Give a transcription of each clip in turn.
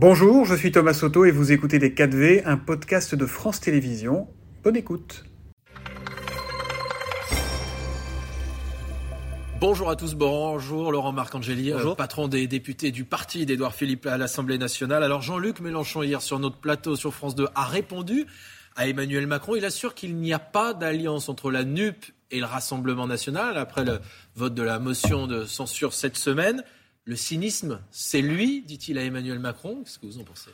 Bonjour, je suis Thomas Soto et vous écoutez Les 4V, un podcast de France Télévisions. Bonne écoute. Bonjour à tous, bonjour Laurent Marcangeli, Bonjour. euh, patron des députés du parti d'Édouard Philippe à l'Assemblée nationale. Alors Jean-Luc Mélenchon hier sur notre plateau sur France 2 a répondu à Emmanuel Macron. Il assure qu'il n'y a pas d'alliance entre la NUP et le Rassemblement national après le vote de la motion de censure cette semaine. Le cynisme, c'est lui, dit-il à Emmanuel Macron. Qu'est-ce que vous en pensez?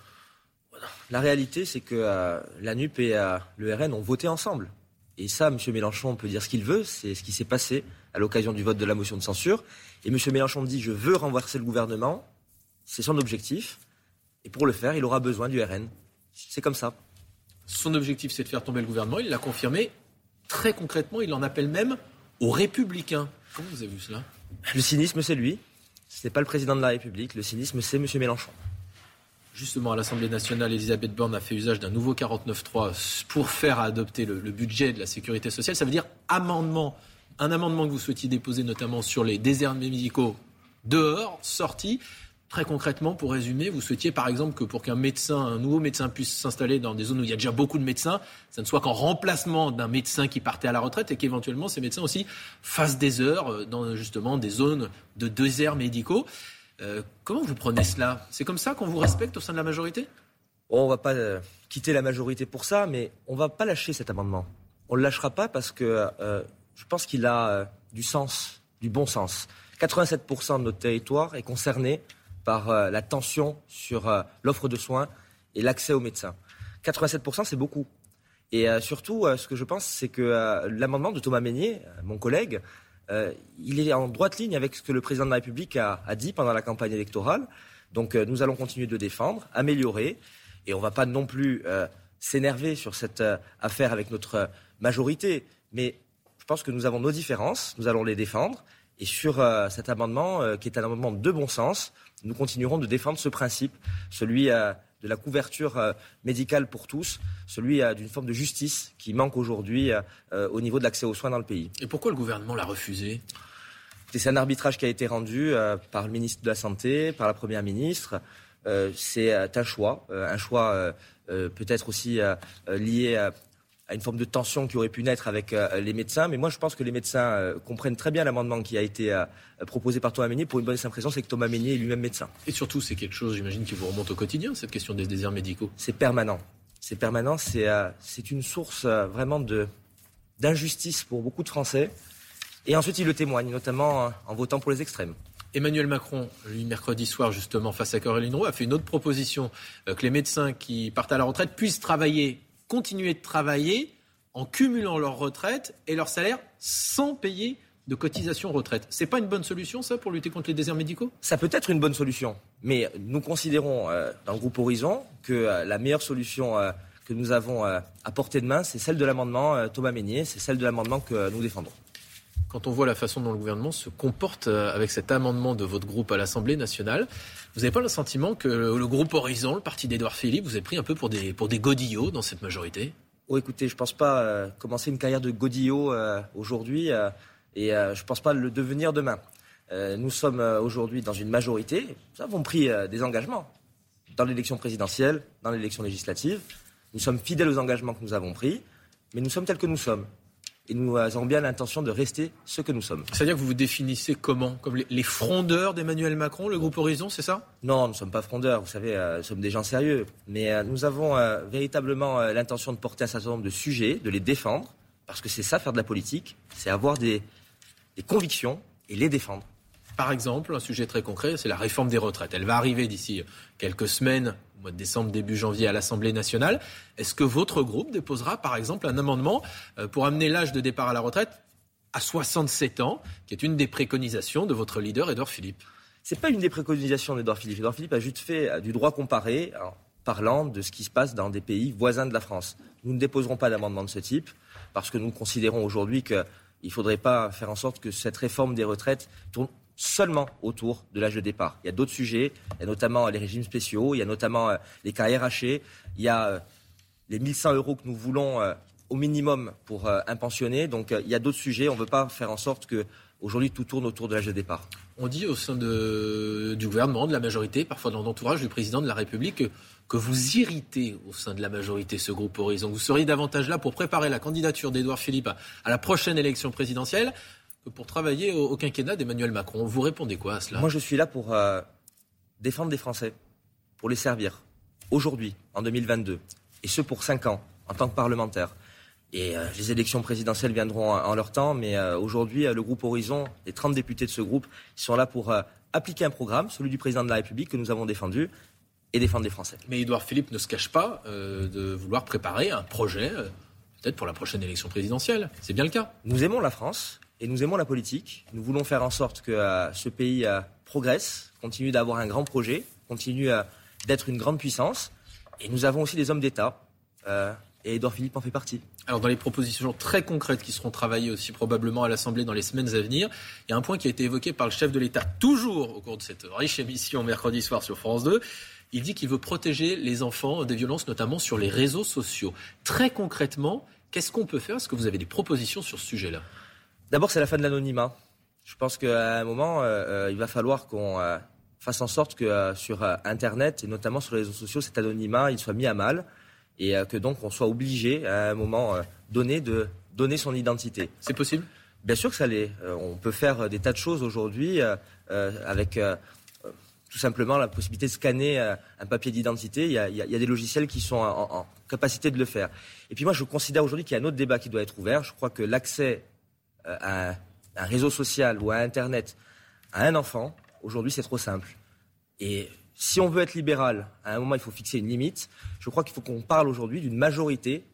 La réalité, c'est que euh, la NUP et euh, le RN ont voté ensemble. Et ça, M. Mélenchon peut dire ce qu'il veut, c'est ce qui s'est passé à l'occasion du vote de la motion de censure. Et M. Mélenchon dit je veux renverser le gouvernement, c'est son objectif. Et pour le faire, il aura besoin du RN. C'est comme ça. Son objectif, c'est de faire tomber le gouvernement. Il l'a confirmé. Très concrètement, il en appelle même aux républicains. Comment vous avez vu cela? Le cynisme, c'est lui. Ce n'est pas le président de la République. Le cynisme, c'est M. Mélenchon. Justement, à l'Assemblée nationale, Elisabeth Borne a fait usage d'un nouveau 49.3 pour faire adopter le, budget de la sécurité sociale. Ça veut dire amendement, un amendement que vous souhaitiez déposer notamment sur les déserts médicaux dehors, sortis. Très concrètement, pour résumer, vous souhaitiez par exemple que pour qu'un nouveau médecin puisse s'installer dans des zones où il y a déjà beaucoup de médecins, ça ne soit qu'en remplacement d'un médecin qui partait à la retraite et qu'éventuellement ces médecins aussi fassent des heures euh, dans justement des zones de déserts médicaux. Euh, comment vous prenez cela? C'est comme ça qu'on vous respecte au sein de la majorité? On va pas euh, quitter la majorité pour ça, mais on va pas lâcher cet amendement. On le lâchera pas parce que je pense qu'il a du sens, du bon sens. 87% de notre territoire est concerné par euh, la tension sur euh, l'offre de soins et l'accès aux médecins. 87%, c'est beaucoup. Et euh, surtout, ce que je pense, c'est que l'amendement de Thomas Meignet, mon collègue, il est en droite ligne avec ce que le président de la République a, dit pendant la campagne électorale. Donc nous allons continuer de défendre, améliorer, et on ne va pas non plus s'énerver sur cette affaire avec notre majorité. Mais je pense que nous avons nos différences, nous allons les défendre. Et sur cet amendement, qui est un amendement de bon sens, nous continuerons de défendre ce principe, celui euh, de la couverture euh, médicale pour tous, celui euh, d'une forme de justice qui manque aujourd'hui au niveau de l'accès aux soins dans le pays. Et pourquoi le gouvernement l'a refusé? C'est un arbitrage qui a été rendu par le ministre de la Santé, par la Première ministre. C'est un choix, un choix peut-être aussi lié à, une forme de tension qui aurait pu naître avec euh, les médecins. Mais moi, je pense que les médecins euh, comprennent très bien l'amendement qui a été euh, proposé par Thomas Meignet pour une bonne impression, c'est que Thomas Meignet est lui-même médecin. Et surtout, c'est quelque chose, j'imagine, qui vous remonte au quotidien, cette question des déserts médicaux. C'est permanent. C'est permanent. C'est c'est une source vraiment de d'injustice pour beaucoup de Français. Et ensuite, il le témoigne, notamment en votant pour les extrêmes. Emmanuel Macron, lui, mercredi soir, justement, face à Caroline Roux, a fait une autre proposition euh, que les médecins qui partent à la retraite puissent travailler, continuer de travailler en cumulant leur retraite et leur salaire sans payer de cotisation retraite. C'est pas une bonne solution, ça, pour lutter contre les déserts médicaux? Ça peut être une bonne solution, mais nous considérons euh, dans le groupe Horizon que euh, la meilleure solution euh, que nous avons à portée de main, c'est celle de l'amendement Thomas Meignet, c'est celle de l'amendement que nous défendons. Quand on voit la façon dont le gouvernement se comporte euh, avec cet amendement de votre groupe à l'Assemblée nationale, vous n'avez pas le sentiment que le, groupe Horizon, le parti d'Édouard Philippe, vous avez pris un peu pour des, pour des godillots dans cette majorité? Oh, écoutez, je ne pense pas euh, commencer une carrière de godillot euh, aujourd'hui et je ne pense pas le devenir demain. Nous sommes aujourd'hui dans une majorité, nous avons pris des engagements dans l'élection présidentielle, dans l'élection législative. Nous sommes fidèles aux engagements que nous avons pris, mais nous sommes tels que nous sommes. Et nous avons bien l'intention de rester ce que nous sommes. C'est-à-dire que vous vous définissez comment Comme les, les frondeurs d'Emmanuel Macron, le groupe Horizon, c'est ça? Non, nous ne sommes pas frondeurs, vous savez, euh, nous sommes des gens sérieux. Mais euh, nous avons euh, véritablement l'intention de porter un certain nombre de sujets, de les défendre, parce que c'est ça faire de la politique, c'est avoir des, des convictions et les défendre. Par exemple, un sujet très concret, c'est la réforme des retraites. Elle va arriver d'ici quelques semaines, au mois de décembre, début janvier, à l'Assemblée nationale. Est-ce que votre groupe déposera, par exemple, un amendement euh, pour amener l'âge de départ à la retraite à 67 ans, qui est une des préconisations de votre leader, Édouard Philippe? C'est pas une des préconisations d'Edouard Philippe. Edouard Philippe a juste fait euh, du droit comparé en parlant de ce qui se passe dans des pays voisins de la France. Nous ne déposerons pas d'amendement de ce type parce que nous considérons aujourd'hui qu'il ne faudrait pas faire en sorte que cette réforme des retraites tourne seulement autour de l'âge de départ. Il y a d'autres sujets, il y a notamment les régimes spéciaux, il y a notamment euh, les carrières hachées, il y a euh, les 1100 euros que nous voulons euh, au minimum pour un pensionné. Donc il y a d'autres sujets, on ne veut pas faire en sorte que aujourd'hui tout tourne autour de l'âge de départ. On dit au sein du gouvernement, de la majorité, parfois dans l'entourage du président de la République, que, vous irritez au sein de la majorité ce groupe Horizon. Vous seriez davantage là pour préparer la candidature d'Édouard Philippe à, la prochaine élection présidentielle pour travailler au, au quinquennat d'Emmanuel Macron. Vous répondez quoi à cela? Moi, je suis là pour euh, défendre des Français, pour les servir, aujourd'hui, en 2022, et ce pour cinq ans, en tant que parlementaire. Et euh, les élections présidentielles viendront en, en leur temps, mais euh, aujourd'hui, le groupe Horizon, les 30 députés de ce groupe, sont là pour appliquer un programme, celui du président de la République que nous avons défendu, et défendre les Français. Mais Édouard Philippe ne se cache pas euh, de vouloir préparer un projet, euh, peut-être pour la prochaine élection présidentielle. C'est bien le cas. Nous aimons la France et nous aimons la politique. Nous voulons faire en sorte que euh, ce pays progresse, continue d'avoir un grand projet, continue d'être une grande puissance. Et nous avons aussi des hommes d'État. et Édouard Philippe en fait partie. Alors dans les propositions très concrètes qui seront travaillées aussi probablement à l'Assemblée dans les semaines à venir, il y a un point qui a été évoqué par le chef de l'État toujours au cours de cette riche émission mercredi soir sur France 2. Il dit qu'il veut protéger les enfants des violences, notamment sur les réseaux sociaux. Très concrètement, qu'est-ce qu'on peut faire? Est-ce que vous avez des propositions sur ce sujet-là? D'abord, c'est la fin de l'anonymat. Je pense qu'à un moment, euh, il va falloir qu'on euh, fasse en sorte que euh, sur Internet, et notamment sur les réseaux sociaux, cet anonymat il soit mis à mal et que donc on soit obligé à un moment donné de donner son identité. C'est possible? Bien sûr que ça l'est. on peut faire des tas de choses aujourd'hui avec tout simplement la possibilité de scanner un papier d'identité. Il, y a, il y a des logiciels qui sont en, en, capacité de le faire. Et puis moi, je considère aujourd'hui qu'il y a un autre débat qui doit être ouvert. Je crois que l'accès à un, un, réseau social ou à Internet à un enfant, aujourd'hui, c'est trop simple. Et si on veut être libéral, à un moment, il faut fixer une limite. Je crois qu'il faut qu'on parle aujourd'hui d'une majorité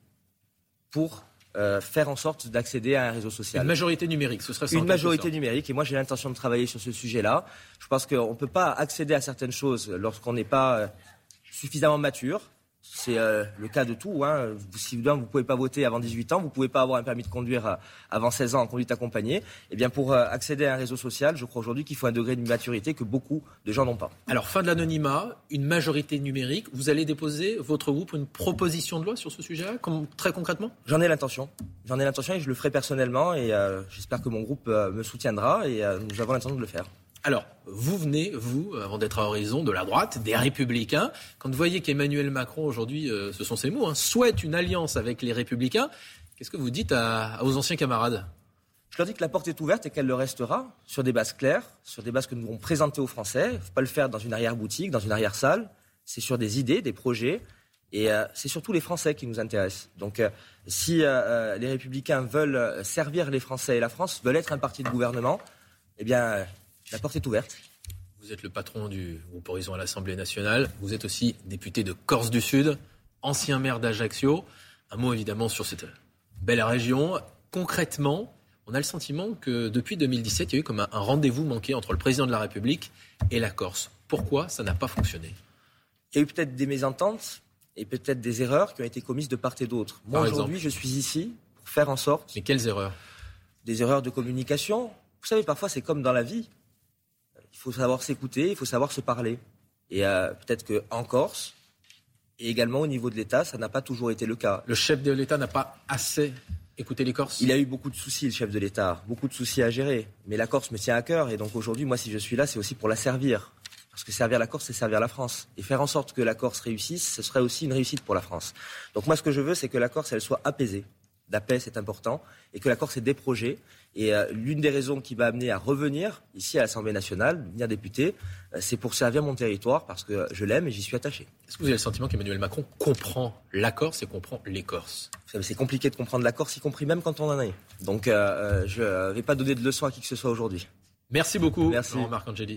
pour euh, faire en sorte d'accéder à un réseau social. Une majorité numérique, ce serait ça Une majorité numérique, et moi j'ai l'intention de travailler sur ce sujet-là. Je pense qu'on ne peut pas accéder à certaines choses lorsqu'on n'est pas euh, suffisamment mature. C'est euh, le cas de tout. Hein. Si vous ne pouvez pas voter avant 18 ans, vous ne pouvez pas avoir un permis de conduire euh, avant 16 ans en conduite accompagnée. Eh bien, pour euh, accéder à un réseau social, je crois aujourd'hui qu'il faut un degré de maturité que beaucoup de gens n'ont pas. Alors, fin de l'anonymat, une majorité numérique. Vous allez déposer, votre groupe, une proposition de loi sur ce sujet-là, très concrètement? J'en ai l'intention. J'en ai l'intention et je le ferai personnellement. Et euh, j'espère que mon groupe me soutiendra. Et nous avons l'intention de le faire. Alors, vous venez, vous, avant d'être à Horizon, de la droite, des Républicains. Quand vous voyez qu'Emmanuel Macron, aujourd'hui, euh, ce sont ses mots, hein, souhaite une alliance avec les Républicains, qu'est-ce que vous dites à, aux anciens camarades? Je leur dis que la porte est ouverte et qu'elle le restera, sur des bases claires, sur des bases que nous allons présenter aux Français. Il ne faut pas le faire dans une arrière-boutique, dans une arrière-salle. C'est sur des idées, des projets. Et euh, c'est surtout les Français qui nous intéressent. Donc, euh, si euh, les Républicains veulent servir les Français et la France, veulent être un parti de gouvernement, eh bien la porte est ouverte. Vous êtes le patron du groupe Horizon à l'Assemblée nationale. Vous êtes aussi député de Corse du Sud, ancien maire d'Ajaccio. Un mot évidemment sur cette belle région. Concrètement, on a le sentiment que depuis 2017, il y a eu comme un, rendez-vous manqué entre le président de la République et la Corse. Pourquoi ça n'a pas fonctionné? Il y a eu peut-être des mésententes et peut-être des erreurs qui ont été commises de part et d'autre. Moi, aujourd'hui, je suis ici pour faire en sorte. Mais quelles erreurs? Des erreurs de communication. Vous savez, parfois, c'est comme dans la vie il faut savoir s'écouter, il faut savoir se parler. Et euh, peut-être qu'en Corse, et également au niveau de l'État, ça n'a pas toujours été le cas. Le chef de l'État n'a pas assez écouté les Corses? Il a eu beaucoup de soucis, le chef de l'État, beaucoup de soucis à gérer. Mais la Corse me tient à cœur, et donc aujourd'hui, moi, si je suis là, c'est aussi pour la servir. Parce que servir la Corse, c'est servir la France. Et faire en sorte que la Corse réussisse, ce serait aussi une réussite pour la France. Donc moi, ce que je veux, c'est que la Corse, elle soit apaisée. La paix, c'est important, et que la Corse ait des projets. Et euh, l'une des raisons qui m'a amené à revenir ici à l'Assemblée nationale, devenir député, euh, c'est pour servir mon territoire parce que je l'aime et j'y suis attaché. Est-ce que vous avez le sentiment qu'Emmanuel Macron comprend la Corse et comprend les Corses C'est compliqué de comprendre la Corse, y compris même quand on en est. Donc euh, je ne vais pas donner de leçons à qui que ce soit aujourd'hui. Merci beaucoup, Merci. Marc Angeli.